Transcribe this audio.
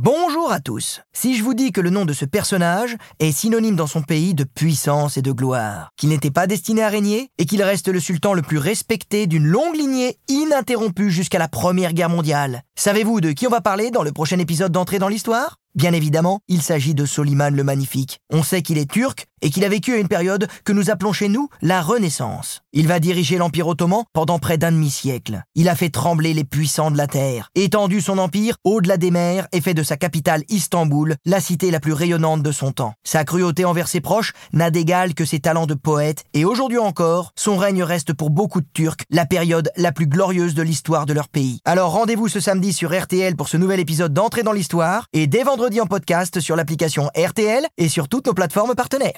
Bonjour à tous. Si je vous dis que le nom de ce personnage est synonyme dans son pays de puissance et de gloire, qu'il n'était pas destiné à régner et qu'il reste le sultan le plus respecté d'une longue lignée ininterrompue jusqu'à la Première Guerre mondiale, savez-vous de qui on va parler dans le prochain épisode d'entrée dans l'histoire? Bien évidemment, il s'agit de Soliman le Magnifique. On sait qu'il est turc et qu'il a vécu une période que nous appelons chez nous la Renaissance. Il va diriger l'Empire ottoman pendant près d'un demi-siècle. Il a fait trembler les puissants de la terre, étendu son empire au-delà des mers et fait de sa capitale Istanbul la cité la plus rayonnante de son temps. Sa cruauté envers ses proches n'a d'égal que ses talents de poète et aujourd'hui encore, son règne reste pour beaucoup de Turcs la période la plus glorieuse de l'histoire de leur pays. Alors rendez-vous ce samedi sur RTL pour ce nouvel épisode d'entrée dans l'histoire et dès vendredi en podcast sur l'application RTL et sur toutes nos plateformes partenaires.